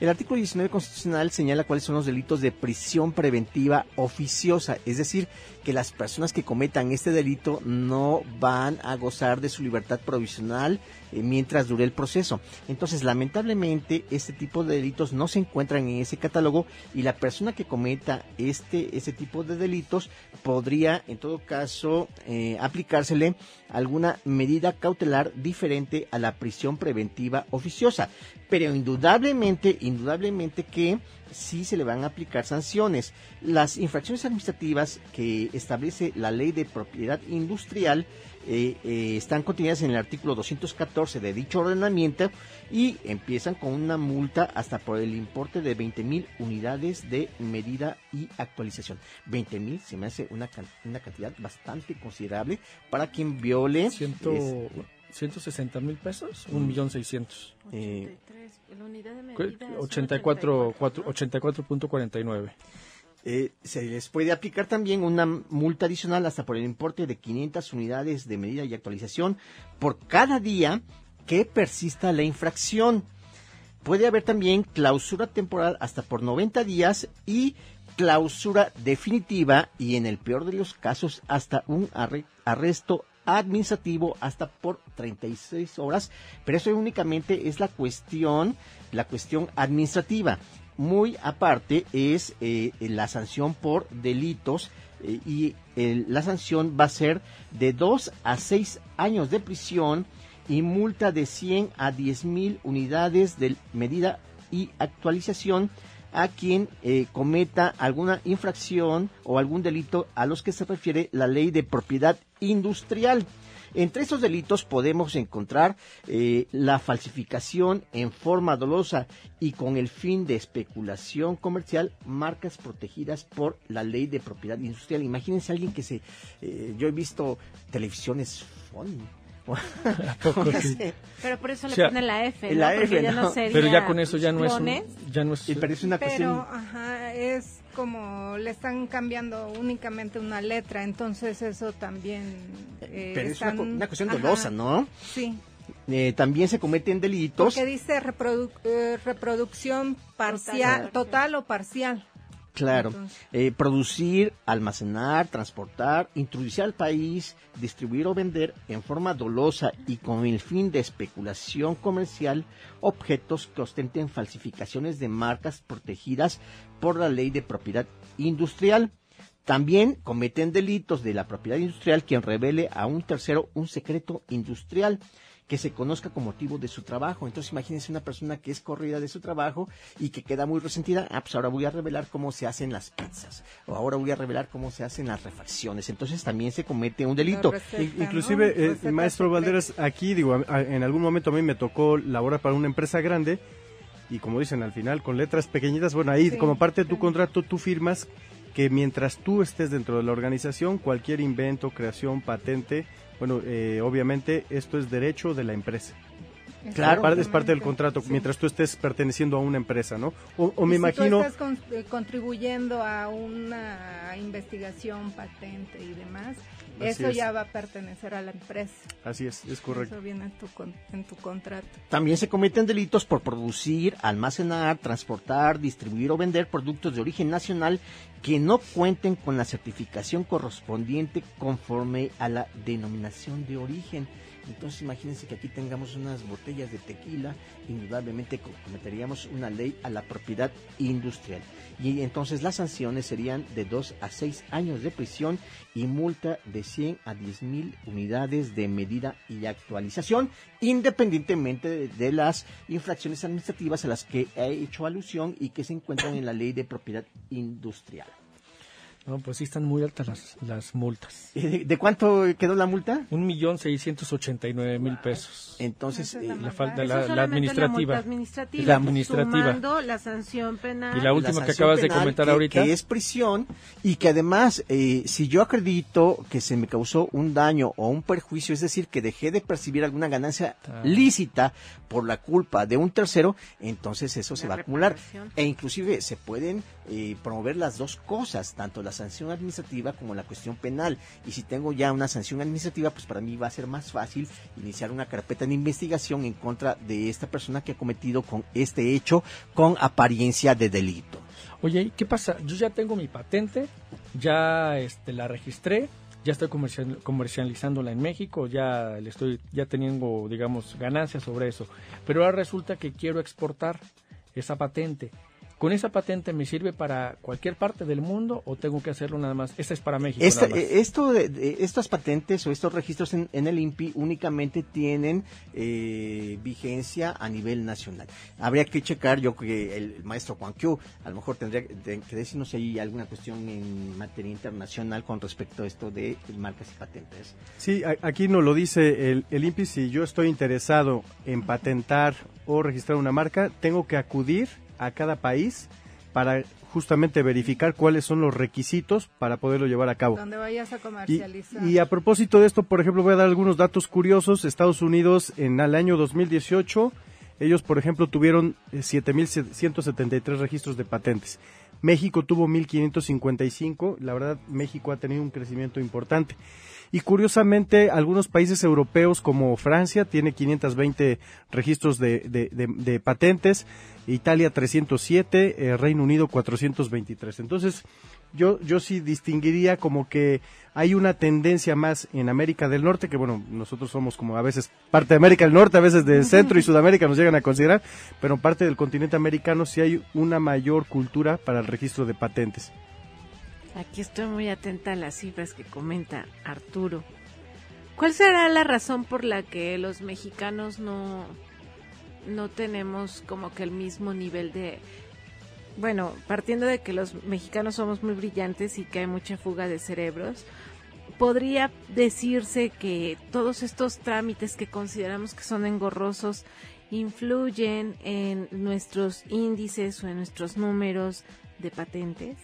el artículo 19 constitucional señala cuáles son los delitos de prisión preventiva oficiosa, es decir, que las personas que cometan este delito no van a gozar de su libertad provisional eh, mientras dure el proceso. Entonces, lamentablemente, este tipo de delitos no se encuentran en ese catálogo y la persona que cometa este, este tipo de delitos podría, en todo caso, eh, aplicársele alguna medida cautelar diferente a la prisión preventiva oficiosa. Pero indudablemente, indudablemente que sí se le van a aplicar sanciones. Las infracciones administrativas que establece la ley de propiedad industrial eh, eh, están contenidas en el artículo 214 de dicho ordenamiento y empiezan con una multa hasta por el importe de 20 mil unidades de medida y actualización. 20 mil se me hace una, una cantidad bastante considerable para quien viole. Ciento, 160 mil pesos, un millón seiscientos. La unidad de medida 84.49. Eh, se les puede aplicar también una multa adicional hasta por el importe de 500 unidades de medida y actualización por cada día que persista la infracción. Puede haber también clausura temporal hasta por 90 días y clausura definitiva y en el peor de los casos hasta un arresto administrativo hasta por 36 horas, pero eso únicamente es la cuestión, la cuestión administrativa. Muy aparte es eh, la sanción por delitos eh, y la sanción va a ser de 2 a 6 años de prisión y multa de 100 a 10 mil unidades de medida y actualización a quien eh, cometa alguna infracción o algún delito a los que se refiere la ley de propiedad industrial. Entre estos delitos podemos encontrar eh, la falsificación en forma dolosa y con el fin de especulación comercial, marcas protegidas por la ley de propiedad industrial. Imagínense alguien que se... Eh, yo he visto televisiones Pero por eso le ponen la F, la F Pero ya con eso ya no es, ya no es... pero es una cuestión... ajá, es como le están cambiando únicamente una letra, entonces eso también... Eh, pero es una, cuestión dolosa, ¿no? Sí. Eh, también se cometen delitos. Que dice eh, reproducción parcial, total o parcial. Claro, eh, producir, almacenar, transportar, introducir al país, distribuir o vender en forma dolosa y con el fin de especulación comercial objetos que ostenten falsificaciones de marcas protegidas por la ley de propiedad industrial. También cometen delitos de la propiedad industrial quien revele a un tercero un secreto industrial que se conozca como motivo de su trabajo. Entonces imagínense una persona que es corrida de su trabajo y que queda muy resentida, ah, pues ahora voy a revelar cómo se hacen las pizzas, o ahora voy a revelar cómo se hacen las refacciones. Entonces también se comete un delito. Inclusive, eh, maestro Valderas, aquí digo, en algún momento a mí me tocó laborar para una empresa grande y como dicen al final con letras pequeñitas, bueno, ahí como parte de tu contrato tú firmas que mientras tú estés dentro de la organización, cualquier invento, creación, patente, bueno, eh, obviamente esto es derecho de la empresa. Claro, es parte del contrato mientras tú estés perteneciendo a una empresa, ¿no? O, me imagino. Tú estás eh, contribuyendo a una investigación, patente y demás, eso ya va a pertenecer a la empresa. Así es, es correcto. Eso viene en tu, en tu contrato. También se cometen delitos por producir, almacenar, transportar, distribuir o vender productos de origen nacional que no cuenten con la certificación correspondiente conforme a la denominación de origen. Entonces imagínense que aquí tengamos unas botellas de tequila, indudablemente cometeríamos una ley a la propiedad industrial. Y entonces las sanciones serían de 2 a 6 años de prisión y multa de 100 a 10 mil unidades de medida y actualización, independientemente de, las infracciones administrativas a las que he hecho alusión y que se encuentran en la ley de propiedad industrial. No, pues sí están muy altas las, las multas. ¿De, cuánto quedó la multa? Un millón seiscientos ochenta y nueve mil pesos. Entonces, la, eh, falta la, administrativa. La administrativa. La administrativa. la sanción penal. Y la última que acabas de comentar ahorita. Que es prisión y que además, eh, si yo acredito que se me causó un daño o un perjuicio, es decir, que dejé de percibir alguna ganancia ah. lícita por la culpa de un tercero, entonces eso se va a acumular. E inclusive se pueden eh, promover las dos cosas, tanto la sanción administrativa como la cuestión penal. Y si tengo ya una sanción administrativa, pues para mí va a ser más fácil iniciar una carpeta de investigación en contra de esta persona que ha cometido con este hecho con apariencia de delito. Oye, ¿qué pasa? Yo ya tengo mi patente, ya este, la registré, ya estoy comercializándola en México, ya le estoy ya teniendo digamos ganancias sobre eso, pero ahora resulta que quiero exportar esa patente ¿Con esa patente me sirve para cualquier parte del mundo o tengo que hacerlo nada más? Esta es para México. Esto de, estas patentes o estos registros en, el INPI únicamente tienen eh, vigencia a nivel nacional. Habría que checar, yo que el, maestro Juan Q, a lo mejor tendría que decirnos si hay alguna cuestión en materia internacional con respecto a esto de marcas y patentes. Sí, aquí nos lo dice el, el INPI, si yo estoy interesado en patentar o registrar una marca, tengo que acudir a cada país para justamente verificar cuáles son los requisitos para poderlo llevar a cabo. Donde vayas a comercializar. Y, a propósito de esto, por ejemplo, voy a dar algunos datos curiosos. Estados Unidos en el año 2018, ellos, por ejemplo, tuvieron 7.173 eh, registros de patentes. México tuvo 1.555. La verdad, México ha tenido un crecimiento importante. Y curiosamente, algunos países europeos como Francia tiene 520 registros de, de, patentes, Italia 307, eh, Reino Unido 423. Entonces, yo, yo sí distinguiría como que hay una tendencia más en América del Norte, que bueno, nosotros somos como a veces parte de América del Norte, a veces de Centro y Sudamérica nos llegan a considerar, pero parte del continente americano sí hay una mayor cultura para el registro de patentes. Aquí estoy muy atenta a las cifras que comenta Arturo. ¿Cuál será la razón por la que los mexicanos no, no tenemos como que el mismo nivel de... Bueno, partiendo de que los mexicanos somos muy brillantes y que hay mucha fuga de cerebros, podría decirse que todos estos trámites que consideramos que son engorrosos influyen en nuestros índices o en nuestros números de patentes?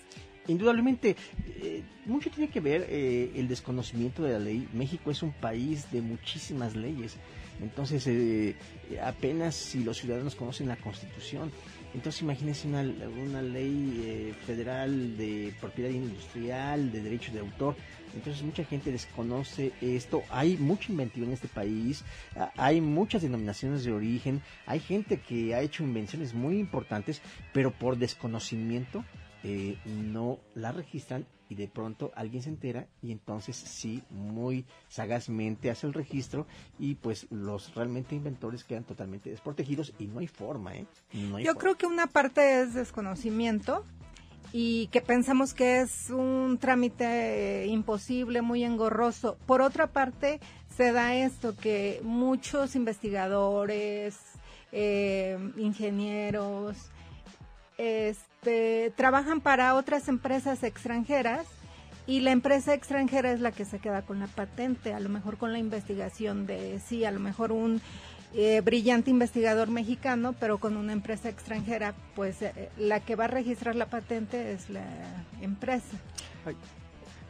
Indudablemente, eh, mucho tiene que ver eh, el desconocimiento de la ley. México es un país de muchísimas leyes. Entonces, eh, apenas si los ciudadanos conocen la Constitución, entonces imagínense una, una ley federal de propiedad industrial, de derechos de autor. Entonces mucha gente desconoce esto. Hay mucha inventiva en este país, hay muchas denominaciones de origen, hay gente que ha hecho invenciones muy importantes, pero por desconocimiento eh, no la registran y de pronto alguien se entera y entonces sí, muy sagazmente hace el registro y pues los realmente inventores quedan totalmente desprotegidos y no hay forma, ¿eh? Yo creo que una parte es desconocimiento y que pensamos que es un trámite imposible, muy engorroso. Por otra parte, se da esto que muchos investigadores, eh, ingenieros, este, trabajan para otras empresas extranjeras y la empresa extranjera es la que se queda con la patente, a lo mejor con la investigación de sí, a lo mejor un eh, brillante investigador mexicano, pero con una empresa extranjera, pues eh, la que va a registrar la patente es la empresa.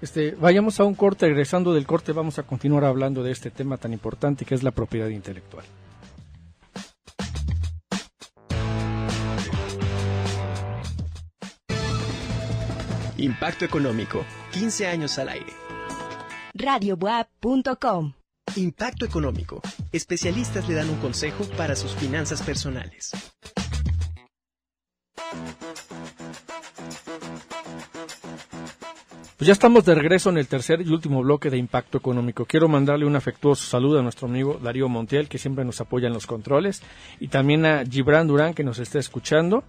Este, vayamos a un corte, regresando del corte vamos a continuar hablando de este tema tan importante que es la propiedad intelectual. Impacto económico, 15 años al aire. radiobuap.com Impacto económico. Especialistas le dan un consejo para sus finanzas personales. Pues ya estamos de regreso en el tercer y último bloque de Impacto Económico. Quiero mandarle un afectuoso saludo a nuestro amigo Darío Montiel, que siempre nos apoya en los controles, y también a Gibran Durán, que nos está escuchando.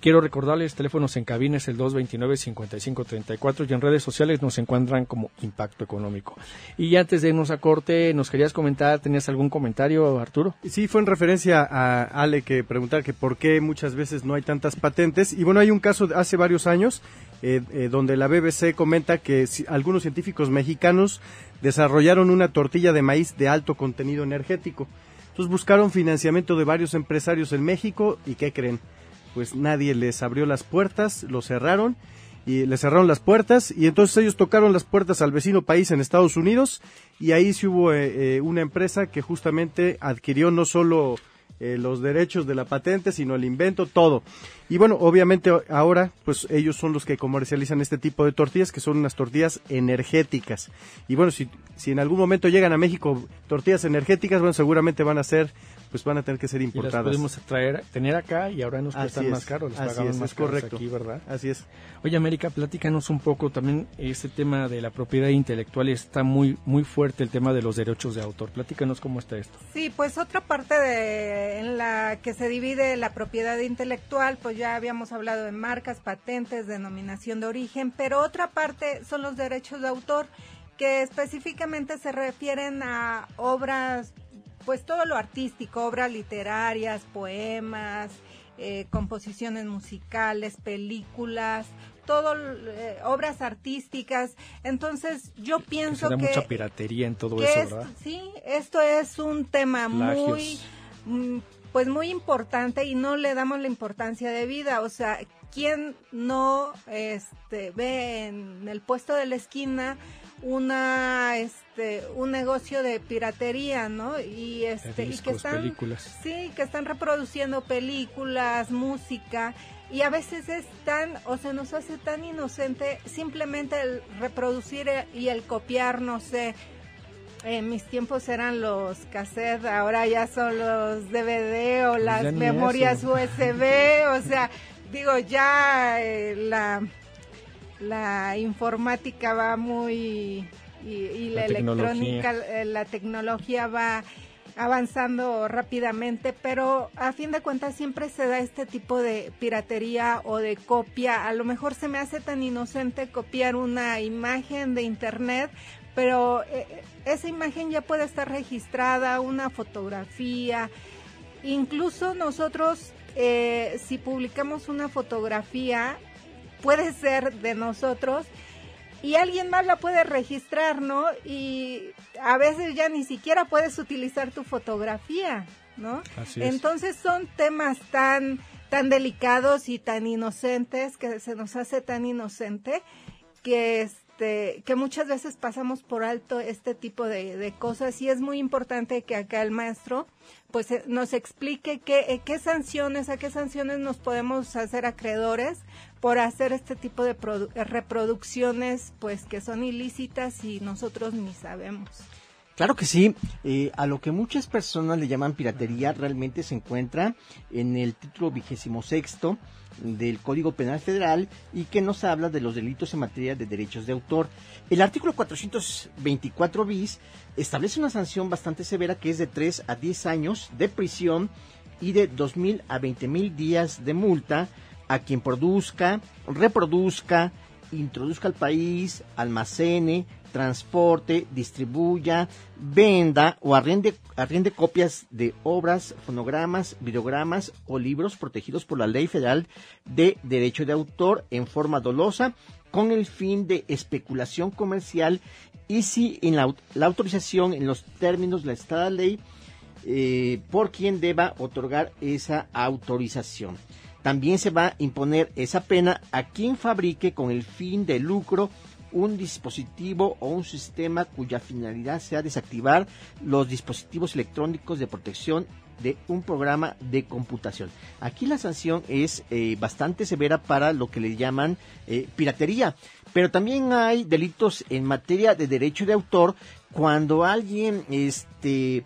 Quiero recordarles, teléfonos en cabina es el 229-5534 y en redes sociales nos encuentran como Impacto Económico. Y antes de irnos a corte, ¿nos querías comentar, tenías algún comentario, Arturo? Sí, fue en referencia a Ale que preguntar que por qué muchas veces no hay tantas patentes. Y bueno, hay un caso de hace varios años eh, eh, donde la BBC comenta que algunos científicos mexicanos desarrollaron una tortilla de maíz de alto contenido energético. Entonces buscaron financiamiento de varios empresarios en México y ¿qué creen? Pues nadie les abrió las puertas, lo cerraron y les cerraron las puertas y entonces ellos tocaron las puertas al vecino país en Estados Unidos y ahí sí hubo eh, eh, una empresa que justamente adquirió no solo eh, los derechos de la patente, sino el invento, todo. Y bueno, obviamente ahora, pues ellos son los que comercializan este tipo de tortillas, que son unas tortillas energéticas. Y bueno, si, si en algún momento llegan a México tortillas energéticas, bueno, seguramente van a ser pues van a tener que ser importadas. Y las podemos traer, tener acá y ahora nos cuestan más caro, las pagamos más correcto. aquí, ¿verdad? Así es. Oye, América, platícanos un poco también este tema de la propiedad intelectual está muy muy fuerte el tema de los derechos de autor. Platícanos cómo está esto. Sí, pues otra parte de en la que se divide la propiedad intelectual, pues ya habíamos hablado de marcas, patentes, denominación de origen, pero otra parte son los derechos de autor que específicamente se refieren a obras pues todo lo artístico, obras literarias, poemas, eh, composiciones musicales, películas, todo eh, obras artísticas. Entonces, yo pienso que mucha piratería en todo eso, ¿verdad? Sí, esto es un tema muy mm, pues muy importante y no le damos la importancia de vida, o sea, ¿quién no este ve en el puesto de la esquina una este un negocio de piratería no y este y que están películas. sí que están reproduciendo películas música y a veces es tan o se nos hace tan inocente simplemente el reproducir y el copiar no sé. En mis tiempos eran los cassettes, ahora ya son los DVD o pues las memorias USB, o sea, digo, ya eh, la la informática va muy y, la, electrónica, eh, la tecnología va avanzando rápidamente, pero a fin de cuentas siempre se da este tipo de piratería o de copia. A lo mejor se me hace tan inocente copiar una imagen de internet, pero eh, esa imagen ya puede estar registrada, una fotografía. Incluso nosotros, eh, si publicamos una fotografía, puede ser de nosotros y alguien más la puede registrar, ¿no? Y a veces ya ni siquiera puedes utilizar tu fotografía, ¿no? Así es. Entonces son temas tan tan delicados y tan inocentes que se nos hace tan inocente que este que muchas veces pasamos por alto este tipo de, de cosas y es muy importante que acá el maestro pues eh, nos explique qué, eh, qué sanciones, a qué sanciones nos podemos hacer acreedores por hacer este tipo de reproducciones pues que son ilícitas y nosotros ni sabemos. Claro que sí, eh, a lo que muchas personas le llaman piratería realmente se encuentra en el título vigésimo sexto del Código Penal Federal y que nos habla de los delitos en materia de derechos de autor. El artículo 424 bis establece una sanción bastante severa que es de 3 a 10 años de prisión y de 2.000 a 20.000 días de multa a quien produzca, reproduzca, introduzca al país, almacene, transporte, distribuya, venda o arriende, arriende copias de obras, fonogramas, videogramas o libros protegidos por la Ley Federal de Derecho de Autor en forma dolosa con el fin de especulación comercial y si en la, autorización en los términos de la Estada Ley eh, por quien deba otorgar esa autorización. También se va a imponer esa pena a quien fabrique con el fin de lucro un dispositivo o un sistema cuya finalidad sea desactivar los dispositivos electrónicos de protección de un programa de computación. Aquí la sanción es eh, bastante severa para lo que le llaman eh, piratería, pero también hay delitos en materia de derecho de autor cuando alguien este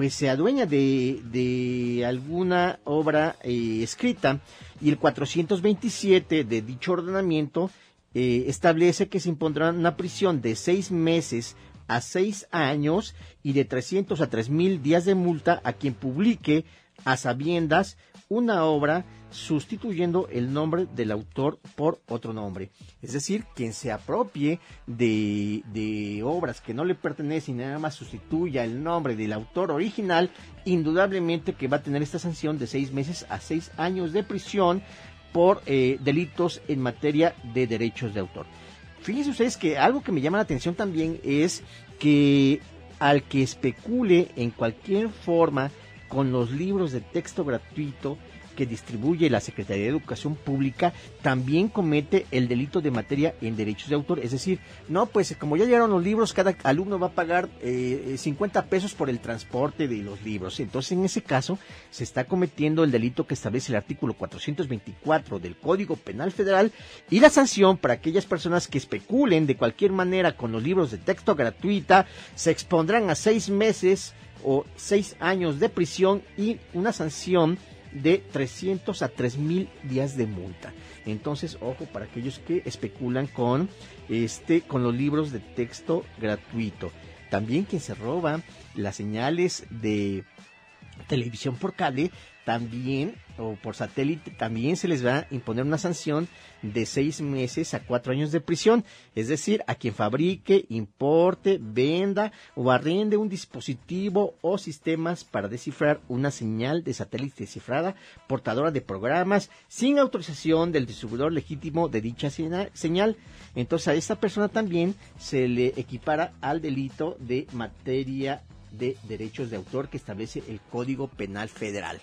pues se adueña de, de alguna obra eh, escrita y el 427 de dicho ordenamiento eh, establece que se impondrá una prisión de seis meses a seis años y de 300 a tres mil días de multa a quien publique a sabiendas una obra sustituyendo el nombre del autor por otro nombre. Es decir, quien se apropie de, de, obras que no le pertenecen y nada más sustituya el nombre del autor original, indudablemente que va a tener esta sanción de seis meses a seis años de prisión por eh, delitos en materia de derechos de autor. Fíjense ustedes que algo que me llama la atención también es que al que especule en cualquier forma con los libros de texto gratuito, que distribuye la Secretaría de Educación Pública también comete el delito de materia en derechos de autor. Es decir, no, pues como ya llegaron los libros, cada alumno va a pagar eh, 50 pesos por el transporte de los libros. Entonces, en ese caso, se está cometiendo el delito que establece el artículo 424 del Código Penal Federal y la sanción para aquellas personas que especulen de cualquier manera con los libros de texto gratuita se expondrán a seis meses o seis años de prisión y una sanción de 300 a 3000 días de multa. Entonces, ojo para aquellos que especulan con este con los libros de texto gratuito. También quien se roba las señales de televisión por cable también o por satélite también se les va a imponer una sanción de seis meses a cuatro años de prisión, es decir, a quien fabrique, importe, venda o arrende un dispositivo o sistemas para descifrar una señal de satélite descifrada portadora de programas sin autorización del distribuidor legítimo de dicha señal. Entonces a esta persona también se le equipara al delito de materia de derechos de autor que establece el Código Penal Federal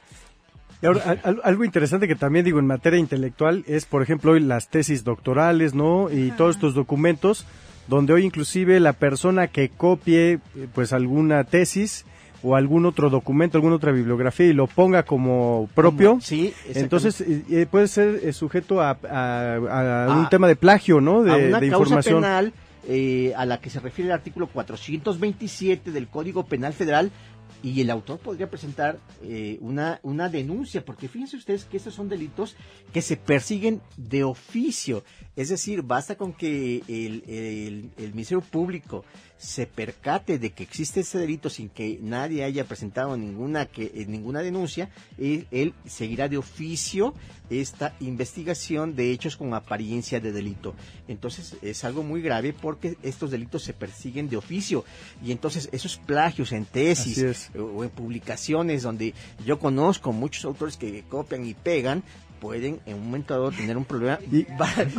algo interesante que también digo en materia intelectual es, por ejemplo, hoy las tesis doctorales, ¿no? Y todos estos documentos donde hoy inclusive la persona que copie eh, pues alguna tesis o algún otro documento, alguna otra bibliografía y lo ponga como propio, sí, entonces eh, eh, puede ser sujeto a, un tema de plagio, ¿no? De, a una de causa información. penal a la que se refiere el artículo 427 del Código Penal Federal y el autor podría presentar eh, una, una denuncia, porque fíjense ustedes que estos son delitos que se persiguen de oficio. Es decir, basta con que el, el, el Ministerio Público se percate de que existe ese delito sin que nadie haya presentado ninguna que eh, ninguna denuncia, él, seguirá de oficio esta investigación de hechos con apariencia de delito. Entonces es algo muy grave porque estos delitos se persiguen de oficio y entonces esos plagios en tesis o en publicaciones donde yo conozco muchos autores que copian y pegan, pueden en un momento dado tener un problema y,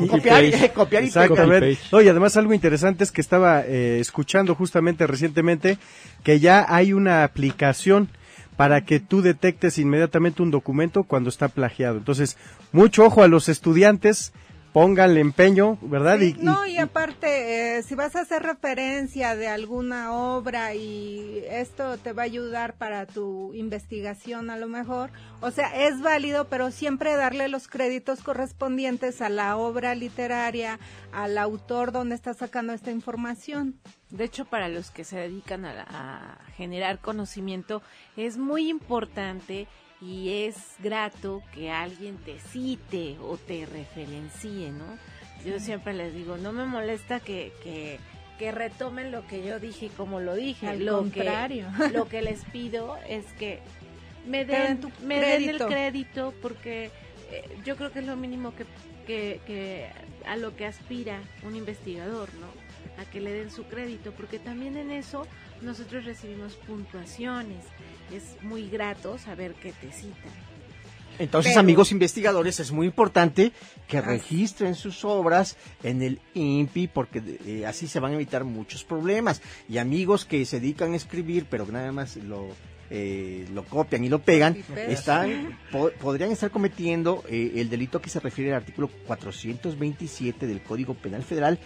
copiar, y, copiar y y además algo interesante es que estaba eh, escuchando justamente recientemente que ya hay una aplicación para que tú detectes inmediatamente un documento cuando está plagiado. Entonces, mucho ojo a los estudiantes pónganle empeño, ¿verdad? y, no, y aparte, eh, si vas a hacer referencia de alguna obra y esto te va a ayudar para tu investigación a lo mejor, o sea, es válido, pero siempre darle los créditos correspondientes a la obra literaria, al autor donde está sacando esta información. De hecho, para los que se dedican a, a generar conocimiento, es muy importante y es grato que alguien te cite o te referencie, ¿no? Yo siempre les digo, no me molesta que, que, que retomen lo que yo dije y como lo dije. Al lo contrario. Que, lo que les pido es que me den, me den el crédito porque eh, yo creo que es lo mínimo que, que, que a lo que aspira un investigador, ¿no? A que le den su crédito, porque también en eso nosotros recibimos puntuaciones es muy grato saber que te citan. Entonces, amigos investigadores, es muy importante que registren sus obras en el INPI porque eh, así se van a evitar muchos problemas. Y amigos que se dedican a escribir, pero nada más lo eh, lo copian y lo pegan, están, podrían estar cometiendo eh, el delito que se refiere al artículo 427 del Código Penal Federal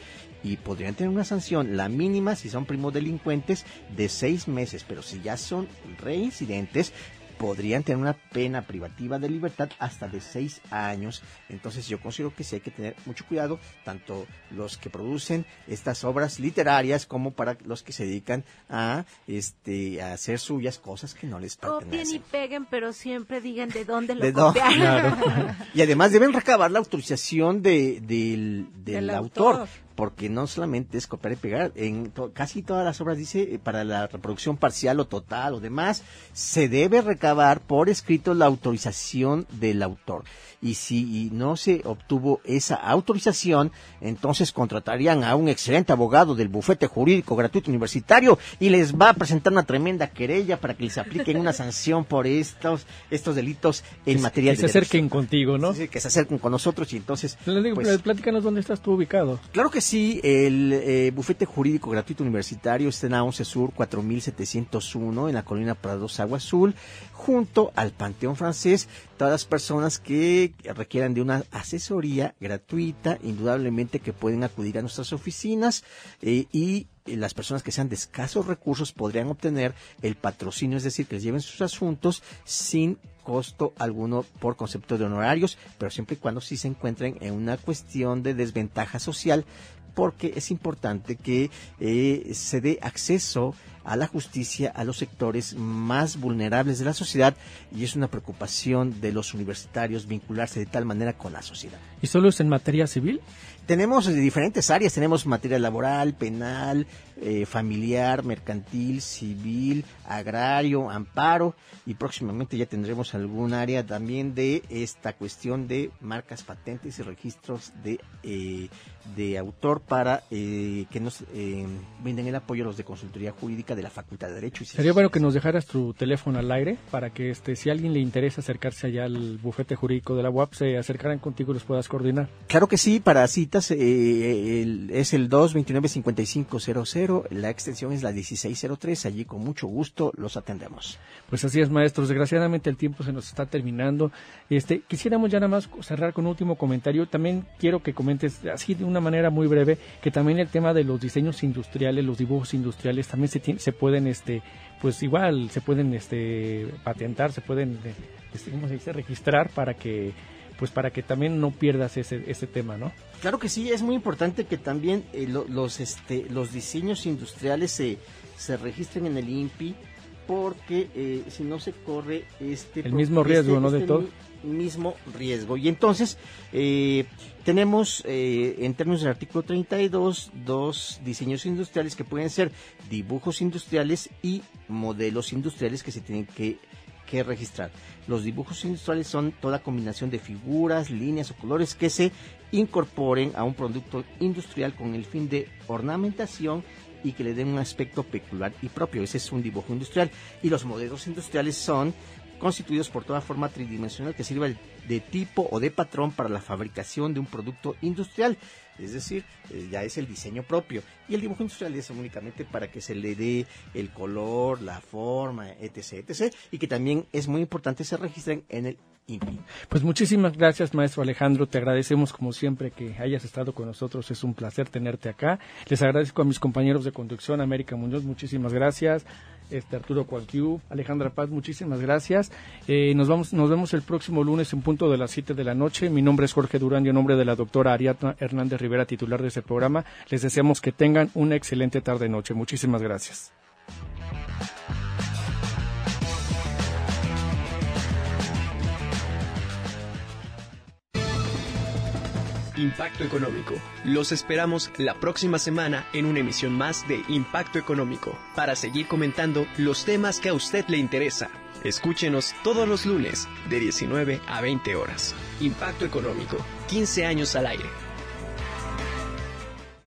y podrían tener una sanción, la mínima si son primos delincuentes, de seis meses, pero si ya son reincidentes, podrían tener una pena privativa de libertad hasta de seis años. Entonces yo considero que sí hay que tener mucho cuidado, tanto los que producen estas obras literarias como para los que se dedican a este a hacer suyas cosas que no les pertenecen. Copien y peguen, pero siempre digan de dónde lo copiaron. y además deben recabar la autorización de, del, autor porque no solamente es copiar y pegar, en casi todas las obras dice eh, para la reproducción parcial o total o demás, se debe recabar por escrito la autorización del autor. Y si no se obtuvo esa autorización, entonces contratarían a un excelente abogado del bufete jurídico gratuito universitario y les va a presentar una tremenda querella para que les apliquen una sanción por estos estos delitos en materia de que se acerquen contigo, ¿no? Sí, que se acerquen con nosotros y entonces... Pues, platícanos dónde estás tú ubicado. Claro que sí, el eh, bufete jurídico gratuito universitario está en Aonce Sur 4701 en la colina Prados Agua Azul, junto al Panteón Francés. Todas las personas que requieran de una asesoría gratuita, indudablemente que pueden acudir a nuestras oficinas eh, y las personas que sean de escasos recursos podrían obtener el patrocinio, es decir, que les lleven sus asuntos sin costo alguno por concepto de honorarios, pero siempre y cuando sí se encuentren en una cuestión de desventaja social porque es importante que eh, se dé acceso a la justicia a los sectores más vulnerables de la sociedad y es una preocupación de los universitarios vincularse de tal manera con la sociedad. ¿Y solo es en materia civil? Tenemos diferentes áreas, tenemos materia laboral, penal, eh, familiar, mercantil, civil, agrario, amparo y próximamente ya tendremos algún área también de esta cuestión de marcas, patentes y registros de, eh, de autor para eh, que nos brinden el apoyo a los de consultoría jurídica de la Facultad de Derecho. Y Sería bueno que nos dejaras tu teléfono al aire para que este si a alguien le interesa acercarse allá al bufete jurídico de la UAP se acercaran contigo y los puedas coordinar. Claro que sí, para citas es el 229-5500 la extensión es la 1603, allí con mucho gusto los atendemos. Pues así es, maestros, desgraciadamente el tiempo se nos está terminando. Este, quisiéramos ya nada más cerrar con un último comentario. También quiero que comentes así de una manera muy breve que también el tema de los diseños industriales, los dibujos industriales también se, se pueden este pues igual se pueden este patentar, se pueden este, ¿cómo se dice? registrar para que pues para que también no pierdas ese, ese tema, ¿no? Claro que sí, es muy importante que también eh, los, este, los diseños industriales se, se registren en el INPI porque eh, si no se corre este... El mismo riesgo, ¿no? de este todo. mismo riesgo. Y entonces eh, tenemos en términos del artículo 32 dos diseños industriales que pueden ser dibujos industriales y modelos industriales que se tienen que que registrar. Los dibujos industriales son toda combinación de figuras, líneas o colores que se incorporen a un producto industrial con el fin de ornamentación y que le den un aspecto peculiar y propio. Ese es un dibujo industrial. Y los modelos industriales son constituidos por toda forma tridimensional que sirva de tipo o de patrón para la fabricación de un producto industrial es decir, eh, ya es el diseño propio. Y el dibujo industrial es únicamente para que se le dé el color, la forma, etc., etc., y que también es muy importante se registren en el INPI. Pues muchísimas gracias, maestro Alejandro. Te agradecemos como siempre que hayas estado con nosotros. Es un placer tenerte acá. Les agradezco a mis compañeros de conducción, América Muñoz, muchísimas gracias este Arturo Cualquiu, Alejandra Paz, muchísimas gracias. Eh, nos vamos, nos vemos el próximo lunes en punto de las 7 de la noche. Mi nombre es Jorge Durán y en nombre de la doctora Ariadna Hernández Rivera, titular de este programa, les deseamos que tengan una excelente tarde noche. Muchísimas gracias. Impacto Económico. Los esperamos la próxima semana en una emisión más de Impacto Económico para seguir comentando los temas que a usted le interesa. Escúchenos todos los lunes de 19 a 20 horas. Impacto Económico, 15 años al aire.